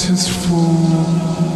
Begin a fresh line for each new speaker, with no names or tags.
Night is for.